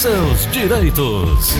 seus direitos.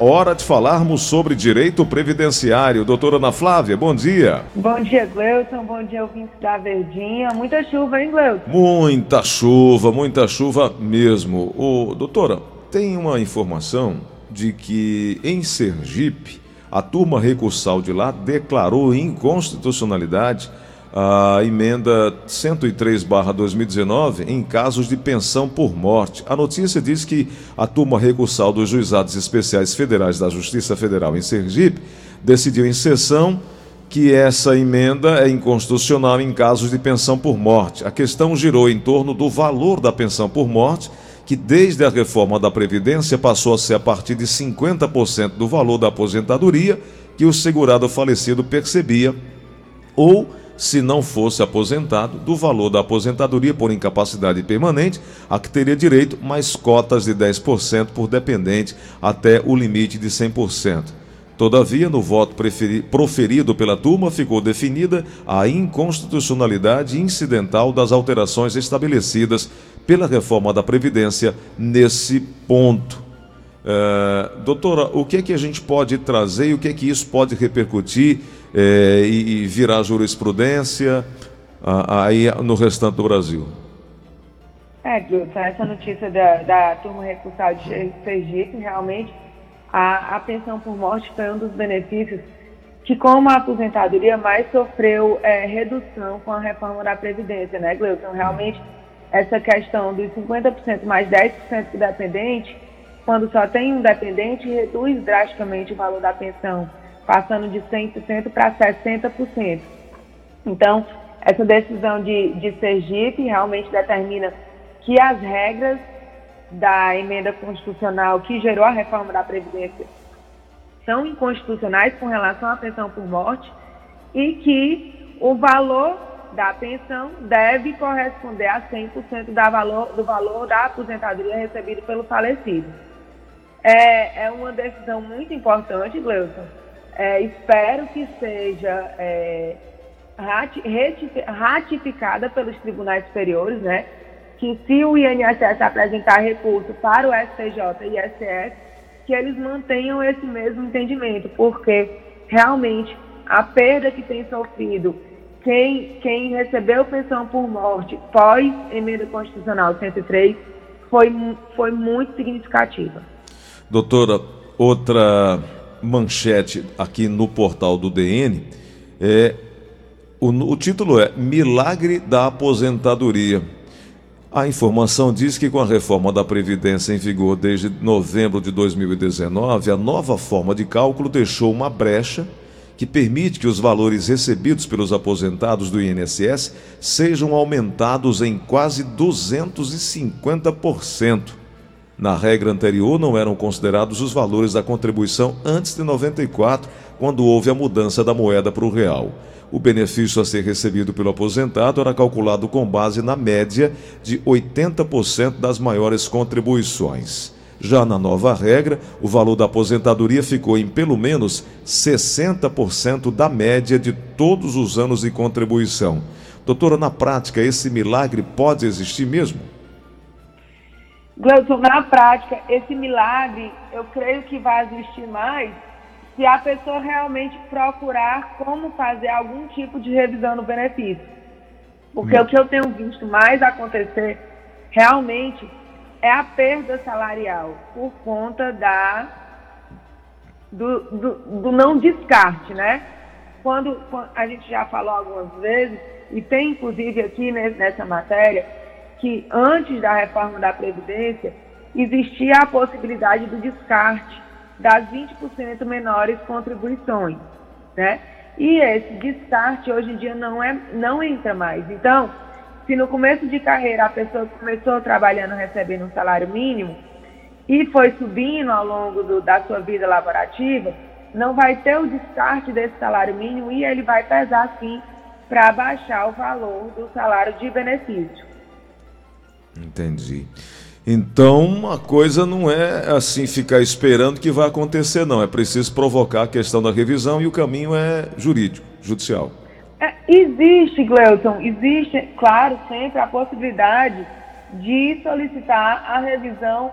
Hora de falarmos sobre direito previdenciário. Doutora Ana Flávia, bom dia. Bom dia, Gleuton. Bom dia, ouvintes da Verdinha. Muita chuva, hein, Gleuton? Muita chuva, muita chuva mesmo. Ô, doutora, tem uma informação de que em Sergipe, a turma recursal de lá declarou inconstitucionalidade a emenda 103/2019 em casos de pensão por morte. A notícia diz que a turma recursal dos juizados especiais federais da Justiça Federal em Sergipe decidiu em sessão que essa emenda é inconstitucional em casos de pensão por morte. A questão girou em torno do valor da pensão por morte, que desde a reforma da Previdência passou a ser a partir de 50% do valor da aposentadoria que o segurado falecido percebia, ou se não fosse aposentado, do valor da aposentadoria por incapacidade permanente, a que teria direito mais cotas de 10% por dependente até o limite de 100%. Todavia, no voto proferido pela turma, ficou definida a inconstitucionalidade incidental das alterações estabelecidas pela reforma da Previdência nesse ponto. Uh, doutora, o que é que a gente pode trazer e o que é que isso pode repercutir é, e, e, virar jurisprudência aí no restante do Brasil? É, Gilson, essa notícia da, da turma recursal de Sergipe, realmente, a, a pensão por morte foi um dos benefícios que, como a aposentadoria, mais sofreu é, redução com a reforma da Previdência, né, Gleuton? Realmente, essa questão dos 50% mais 10% do dependente, quando só tem um dependente, reduz drasticamente o valor da pensão passando de 100% para 60%. Então, essa decisão de, de Sergipe realmente determina que as regras da emenda constitucional que gerou a reforma da Previdência são inconstitucionais com relação à pensão por morte e que o valor da pensão deve corresponder a 100% da valor, do valor da aposentadoria recebido pelo falecido. É, é uma decisão muito importante, Gleuson, é, espero que seja é, ratificada pelos tribunais superiores, né? Que se o INSS apresentar recurso para o STJ e ISS, que eles mantenham esse mesmo entendimento, porque realmente a perda que tem sofrido quem, quem recebeu pensão por morte pós emenda constitucional 103 foi, foi muito significativa. Doutora, outra manchete aqui no portal do DN é o, o título é Milagre da Aposentadoria. A informação diz que com a reforma da Previdência em vigor desde novembro de 2019, a nova forma de cálculo deixou uma brecha que permite que os valores recebidos pelos aposentados do INSS sejam aumentados em quase 250%. Na regra anterior, não eram considerados os valores da contribuição antes de 94, quando houve a mudança da moeda para o real. O benefício a ser recebido pelo aposentado era calculado com base na média de 80% das maiores contribuições. Já na nova regra, o valor da aposentadoria ficou em pelo menos 60% da média de todos os anos de contribuição. Doutora, na prática, esse milagre pode existir mesmo? Gleudson, na prática, esse milagre, eu creio que vai existir mais se a pessoa realmente procurar como fazer algum tipo de revisão no benefício. Porque hum. o que eu tenho visto mais acontecer realmente é a perda salarial por conta da do, do, do não descarte, né? Quando, quando, a gente já falou algumas vezes, e tem inclusive aqui nessa matéria, que antes da reforma da Previdência existia a possibilidade do descarte das 20% menores contribuições, né? E esse descarte hoje em dia não, é, não entra mais. Então, se no começo de carreira a pessoa começou trabalhando recebendo um salário mínimo e foi subindo ao longo do, da sua vida laborativa, não vai ter o descarte desse salário mínimo e ele vai pesar sim para baixar o valor do salário de benefício. Entendi. Então, a coisa não é assim ficar esperando que vai acontecer, não. É preciso provocar a questão da revisão e o caminho é jurídico, judicial. É, existe, Gleuton, existe, claro, sempre a possibilidade de solicitar a revisão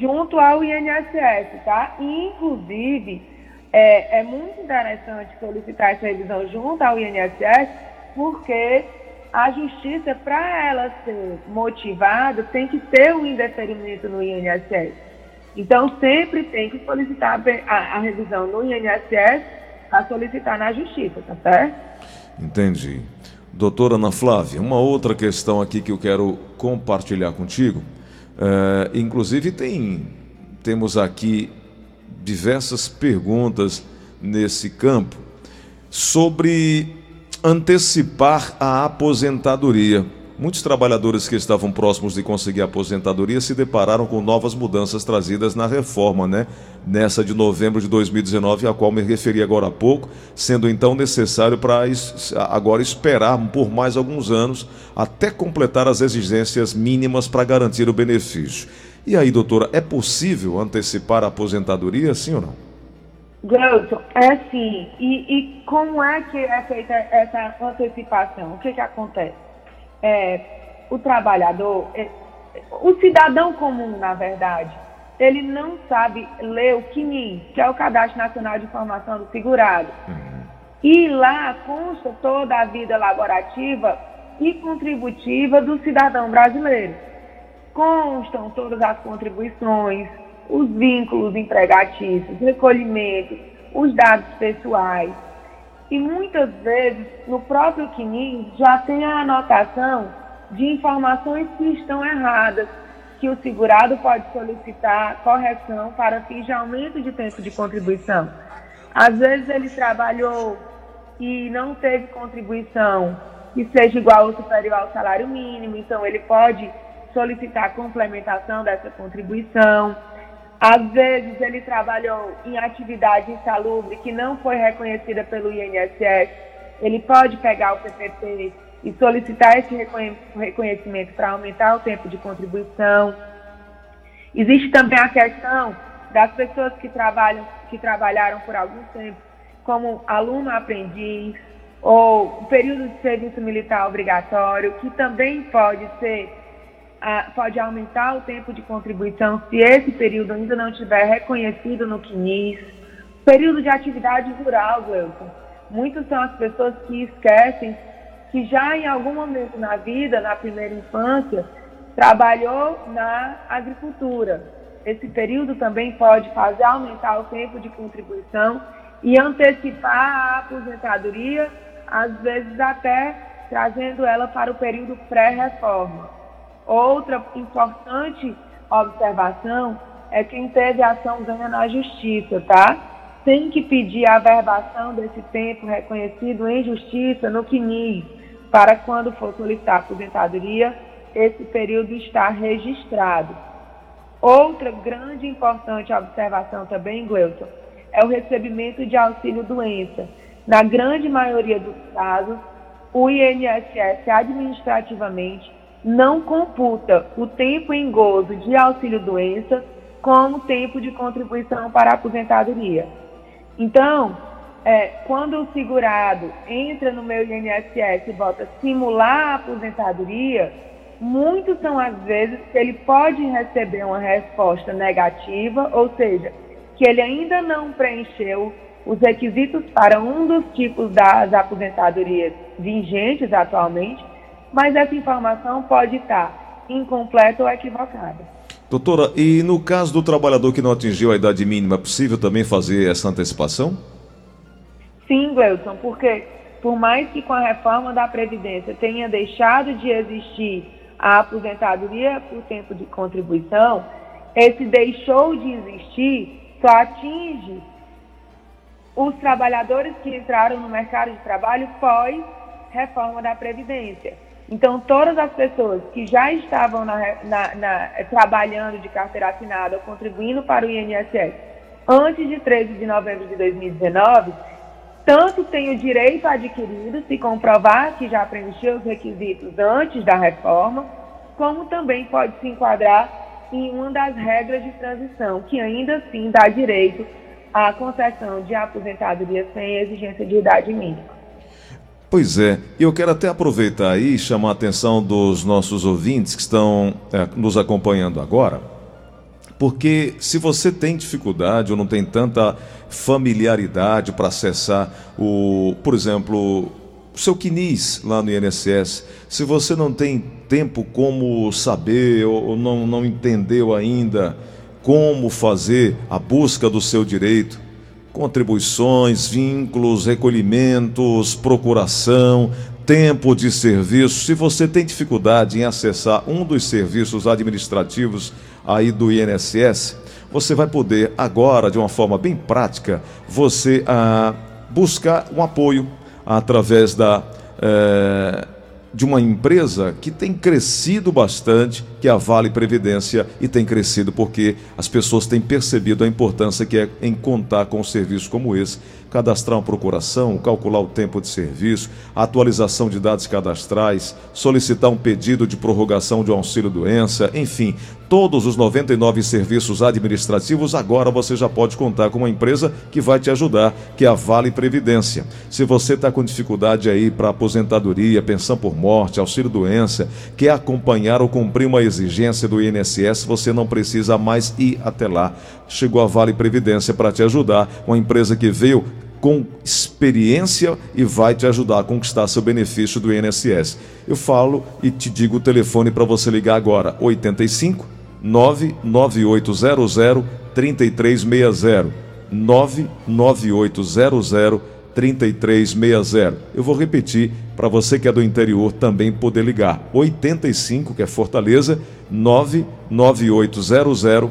junto ao INSS, tá? Inclusive, é, é muito interessante solicitar essa revisão junto ao INSS, porque a justiça, para ela ser motivada, tem que ter um indeferimento no INSS. Então, sempre tem que solicitar a, a revisão no INSS para solicitar na justiça, tá certo? Entendi. Doutora Ana Flávia, uma outra questão aqui que eu quero compartilhar contigo. É, inclusive, tem, temos aqui diversas perguntas nesse campo sobre antecipar a aposentadoria. Muitos trabalhadores que estavam próximos de conseguir aposentadoria se depararam com novas mudanças trazidas na reforma, né? Nessa de novembro de 2019, a qual me referi agora há pouco, sendo então necessário para agora esperar por mais alguns anos até completar as exigências mínimas para garantir o benefício. E aí, doutora, é possível antecipar a aposentadoria, sim ou não? Gleuton, é assim. E, e, como é que é feita essa antecipação? O que, que acontece? É, o trabalhador, é, o cidadão comum, na verdade, ele não sabe ler o CNIS, que é o Cadastro Nacional de Informação do Segurado. Uhum. E lá consta toda a vida laborativa e contributiva do cidadão brasileiro. Constam todas as contribuições, os vínculos empregatícios, recolhimentos, os dados pessoais. E muitas vezes, no próprio CNIS, já tem a anotação de informações que estão erradas, que o segurado pode solicitar correção para fins de aumento de tempo de contribuição. Às vezes ele trabalhou e não teve contribuição que seja igual ou superior ao salário mínimo, então ele pode solicitar complementação dessa contribuição. Às vezes ele trabalhou em atividade insalubre que não foi reconhecida pelo INSS, ele pode pegar o PPP e solicitar esse reconhecimento para aumentar o tempo de contribuição. Existe também a questão das pessoas que trabalham, que trabalharam por algum tempo como aluno aprendiz ou período de serviço militar obrigatório, que também pode ser pode aumentar o tempo de contribuição se esse período ainda não estiver reconhecido no CNIS. Período de atividade rural, Wilson. Muitas são as pessoas que esquecem que já em algum momento na vida, na primeira infância, trabalhou na agricultura. Esse período também pode fazer aumentar o tempo de contribuição e antecipar a aposentadoria, às vezes até trazendo ela para o período pré-reforma. Outra importante observação é quem teve ação ganha na justiça, tá? Tem que pedir a averbação desse tempo reconhecido em justiça no CNIS, para quando for solicitar aposentadoria, esse período estar registrado. Outra grande e importante observação também, Gleuton, é o recebimento de auxílio doença. Na grande maioria dos casos, o INSS administrativamente não computa o tempo em gozo de auxílio-doença como tempo de contribuição para a aposentadoria. Então, é, quando o segurado entra no meu INSS e bota simular a aposentadoria, muitos são as vezes que ele pode receber uma resposta negativa, ou seja, que ele ainda não preencheu os requisitos para um dos tipos das aposentadorias vigentes atualmente, mas essa informação pode estar incompleta ou equivocada. Doutora, e no caso do trabalhador que não atingiu a idade mínima, é possível também fazer essa antecipação? Sim, Gleuson, porque por mais que com a reforma da Previdência tenha deixado de existir a aposentadoria por tempo de contribuição, esse deixou de existir só atinge os trabalhadores que entraram no mercado de trabalho pós reforma da Previdência. Então, todas as pessoas que já estavam na, na, na, trabalhando de carteira assinada ou contribuindo para o INSS antes de 13 de novembro de 2019, tanto têm o direito adquirido, se comprovar que já preencheu os requisitos antes da reforma, como também pode se enquadrar em uma das regras de transição, que ainda assim dá direito à concessão de aposentadoria sem exigência de idade mínima. Pois é, eu quero até aproveitar aí e chamar a atenção dos nossos ouvintes que estão é, nos acompanhando agora, porque se você tem dificuldade ou não tem tanta familiaridade para acessar o, por exemplo, o seu quinis lá no INSS, se você não tem tempo como saber ou não, não entendeu ainda como fazer a busca do seu direito, contribuições, vínculos, recolhimentos, procuração, tempo de serviço. Se você tem dificuldade em acessar um dos serviços administrativos aí do INSS, você vai poder agora, de uma forma bem prática, você ah, buscar um apoio através da eh, de uma empresa que tem crescido bastante, que é a Vale Previdência, e tem crescido porque as pessoas têm percebido a importância que é em contar com um serviço como esse, cadastrar uma procuração, calcular o tempo de serviço, atualização de dados cadastrais, solicitar um pedido de prorrogação de um auxílio-doença, enfim, todos os 99 serviços administrativos, agora você já pode contar com uma empresa que vai te ajudar, que é a Vale Previdência. Se você está com dificuldade aí para aposentadoria, pensão por morte, auxílio-doença, quer acompanhar ou cumprir uma exigência do INSS, você não precisa mais ir até lá. Chegou a Vale Previdência para te ajudar, uma empresa que veio com experiência e vai te ajudar a conquistar seu benefício do INSS. Eu falo e te digo o telefone para você ligar agora: 85 99800 3360. 99800 3360. Eu vou repetir para você que é do interior também poder ligar. 85, que é Fortaleza, 99800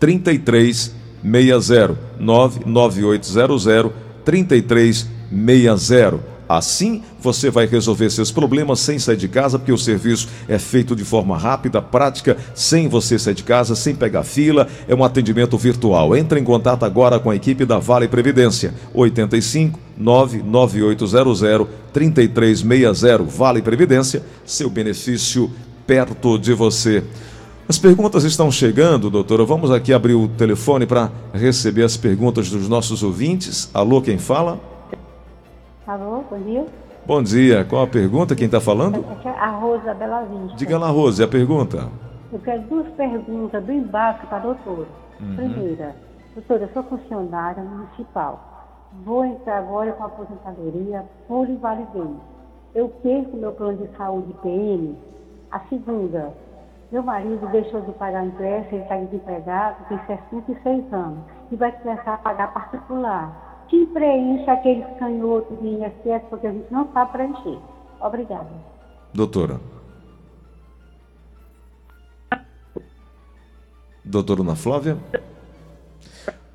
3360. 99800 3360. Assim você vai resolver seus problemas sem sair de casa, porque o serviço é feito de forma rápida, prática, sem você sair de casa, sem pegar fila. É um atendimento virtual. Entre em contato agora com a equipe da Vale Previdência. 85 99800 3360. Vale Previdência, seu benefício perto de você. As perguntas estão chegando, doutora. Vamos aqui abrir o telefone para receber as perguntas dos nossos ouvintes. Alô, quem fala? Alô, bom dia. Bom dia. Qual a pergunta? Quem está falando? É a Rosa Bela Vista. Diga lá, Rosa, a pergunta? Eu quero duas perguntas do embarque para a doutora. Uhum. Primeira, doutora, eu sou funcionária municipal. Vou entrar agora com a aposentadoria por invalidez. Eu perco meu plano de saúde PM. A segunda, meu marido deixou de pagar empréstimo, ele está desempregado, tem 66 anos, e vai começar a pagar particular. Que preenche aqueles canhotos de INSS, porque a gente não sabe preencher. Obrigada. Doutora. Doutora Ana Flávia?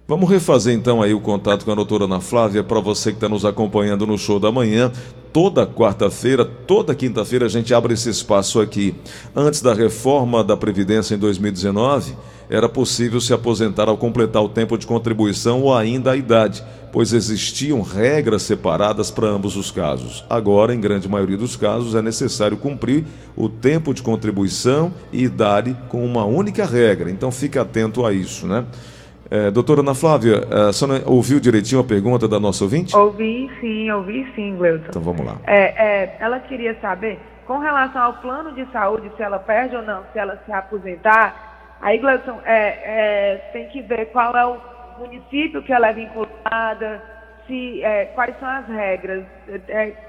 Vamos refazer então aí o contato com a doutora Ana Flávia para você que está nos acompanhando no show da manhã. Toda quarta-feira, toda quinta-feira a gente abre esse espaço aqui. Antes da reforma da Previdência em 2019, era possível se aposentar ao completar o tempo de contribuição ou ainda a idade, pois existiam regras separadas para ambos os casos. Agora, em grande maioria dos casos, é necessário cumprir o tempo de contribuição e idade com uma única regra. Então fique atento a isso, né? É, doutora Ana Flávia, é, a senhora ouviu direitinho a pergunta da nossa ouvinte? Ouvi sim, ouvi sim, Gleuton. Então vamos lá. É, é, ela queria saber, com relação ao plano de saúde, se ela perde ou não, se ela se aposentar, aí, Gleuton, é, é, tem que ver qual é o município que ela é vinculada, se, quais são as regras,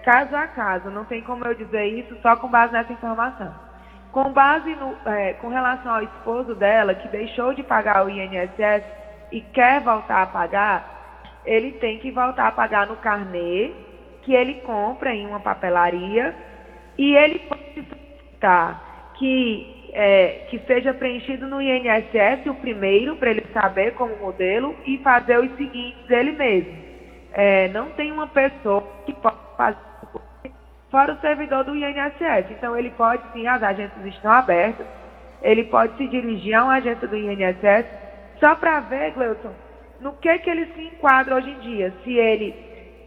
caso a caso, não tem como eu dizer isso só com base nessa informação. Com base no, com relação ao esposo dela, que deixou de pagar o INSS, e quer voltar a pagar, ele tem que voltar a pagar no carnê que ele compra em uma papelaria e ele pode solicitar que, é, que seja preenchido no INSS o primeiro, para ele saber como modelo, e fazer os seguintes ele mesmo. É, não tem uma pessoa que pode fazer fora o servidor do INSS. Então ele pode sim, as agências estão abertas, ele pode se dirigir a uma agência do INSS só para ver, Gleuton, no que, que ele se enquadra hoje em dia. Se ele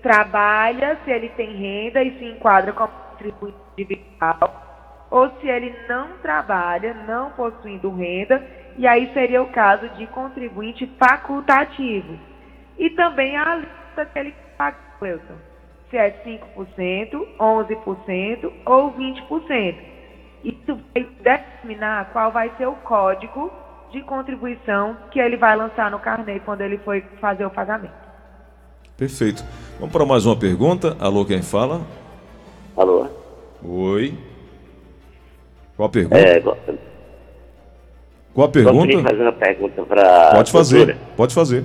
trabalha, se ele tem renda e se enquadra como contribuinte individual, ou se ele não trabalha, não possuindo renda, e aí seria o caso de contribuinte facultativo. E também a lista que ele paga, Gleuton. se é 5%, 11% ou 20%. Isso vai determinar qual vai ser o código de contribuição que ele vai lançar no carnê quando ele for fazer o pagamento. Perfeito. Vamos para mais uma pergunta. Alô, quem fala? Alô? Oi. Qual a pergunta? É, Qual a pergunta? Gostaria de fazer uma pergunta para Pode fazer, pode fazer.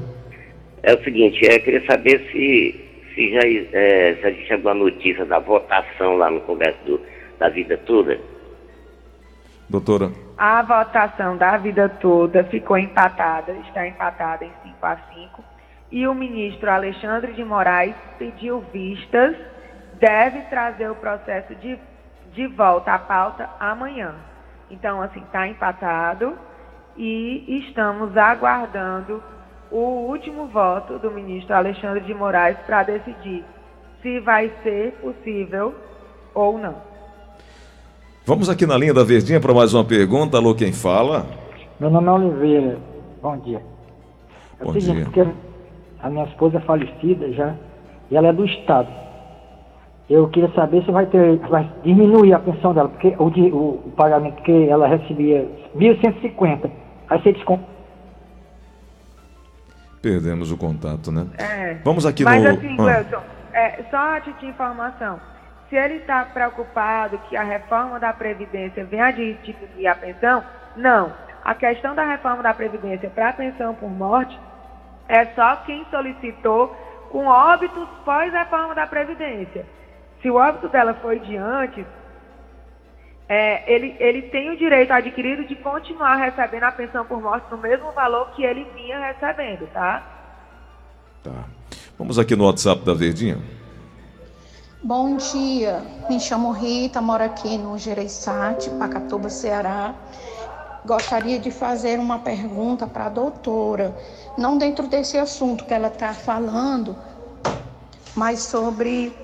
É o seguinte, eu queria saber se, se já é, se a gente chegou a notícia da votação lá no Congresso do, da Vida Toda. Doutora. A votação da vida toda ficou empatada, está empatada em 5 a 5. E o ministro Alexandre de Moraes pediu vistas, deve trazer o processo de, de volta à pauta amanhã. Então, assim, está empatado e estamos aguardando o último voto do ministro Alexandre de Moraes para decidir se vai ser possível ou não. Vamos aqui na linha da Verdinha para mais uma pergunta. Alô, quem fala? Meu nome é Oliveira. Bom dia. É Bom o seguinte, dia. porque a minha esposa é falecida já e ela é do Estado. Eu queria saber se vai ter, vai diminuir a pensão dela, porque o, de- o, o pagamento que ela recebia 1.150, aí você desconta. Perdemos o contato, né? É. Vamos aqui Mas no. assim, Ah. Wilson, é, só a título de informação. Se ele está preocupado que a reforma da Previdência venha a diminuir a pensão, não. A questão da reforma da Previdência para a pensão por morte é só quem solicitou com óbitos pós-reforma da Previdência. Se o óbito dela foi de antes, é, ele, ele tem o direito adquirido de continuar recebendo a pensão por morte no mesmo valor que ele vinha recebendo, tá? Tá. Vamos aqui no WhatsApp da Verdinha. Bom dia, me chamo Rita, moro aqui no Gereissati, Pacatuba, Ceará. Gostaria de fazer uma pergunta para a doutora, não dentro desse assunto que ela está falando, mas sobre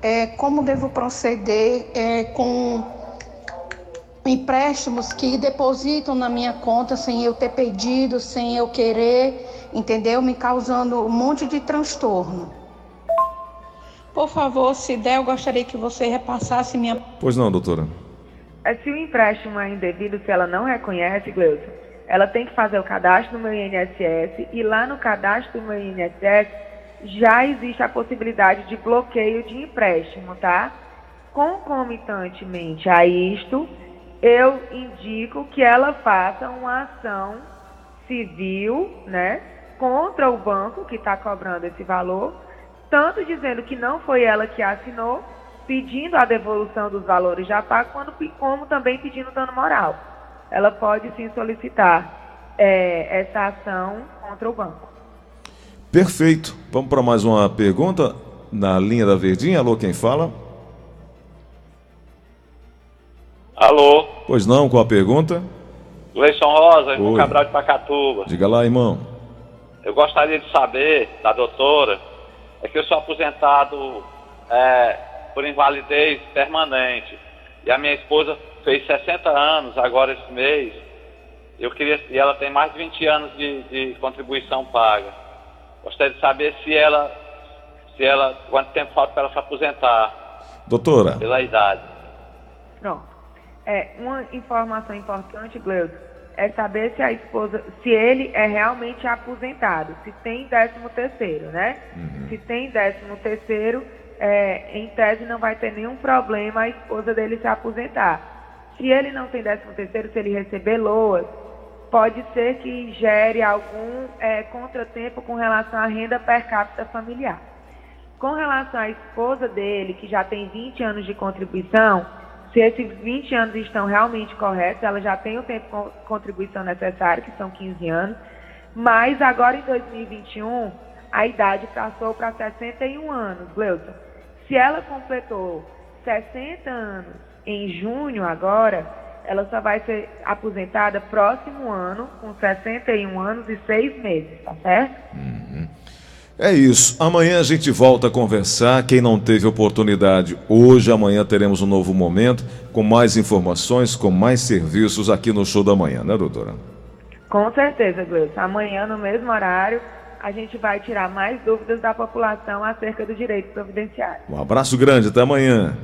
é, como devo proceder é, com empréstimos que depositam na minha conta sem eu ter pedido, sem eu querer, entendeu? Me causando um monte de transtorno. Por favor, se der, eu gostaria que você repassasse minha. Pois não, doutora. É, Se o empréstimo é indevido, se ela não reconhece, Gleuson, ela tem que fazer o cadastro no meu INSS e lá no cadastro do meu INSS já existe a possibilidade de bloqueio de empréstimo, tá? Concomitantemente a isto, eu indico que ela faça uma ação civil, né, contra o banco que está cobrando esse valor, tanto dizendo que não foi ela que assinou, pedindo a devolução dos valores já pagos, quando- como também pedindo dano moral. Ela pode sim solicitar é, essa ação contra o banco. Perfeito. Vamos para mais uma pergunta na linha da Verdinha. Alô, quem fala? Alô, Pois não, qual a pergunta? Gleison Rosa, irmão Oi. Cabral de Pacatuba. Diga lá, irmão. Eu gostaria de saber da doutora, é que eu sou aposentado é, por invalidez permanente. E a minha esposa fez 60 anos agora esse mês. Eu queria, e ela tem mais de 20 anos de, de contribuição paga. Gostaria de saber se ela, se ela, quanto tempo falta para ela se aposentar, Doutora, pela idade. Pronto. É, uma informação importante, Gleudo, é saber se a esposa, se ele é realmente aposentado, se tem décimo terceiro, né? Se tem décimo terceiro, é, em tese não vai ter nenhum problema a esposa dele se aposentar. Se ele não tem décimo terceiro, se ele receber loas, pode ser que gere algum é, contratempo com relação à renda per capita familiar. Com relação à esposa dele, que já tem 20 anos de contribuição, se esses 20 anos estão realmente corretos, ela já tem o tempo de con- contribuição necessário, que são 15 anos, mas agora em 2021, a idade passou para 61 anos, Gleuton. Se ela completou 60 anos em junho agora, ela só vai ser aposentada próximo ano, com 61 anos e 6 meses, tá certo? É isso. Amanhã a gente volta a conversar. Quem não teve oportunidade hoje, amanhã teremos um novo momento com mais informações, com mais serviços aqui no Show da Manhã, né, doutora? Com certeza, Gleison. Amanhã, no mesmo horário, a gente vai tirar mais dúvidas da população acerca do direito providenciário. Um abraço grande, até amanhã.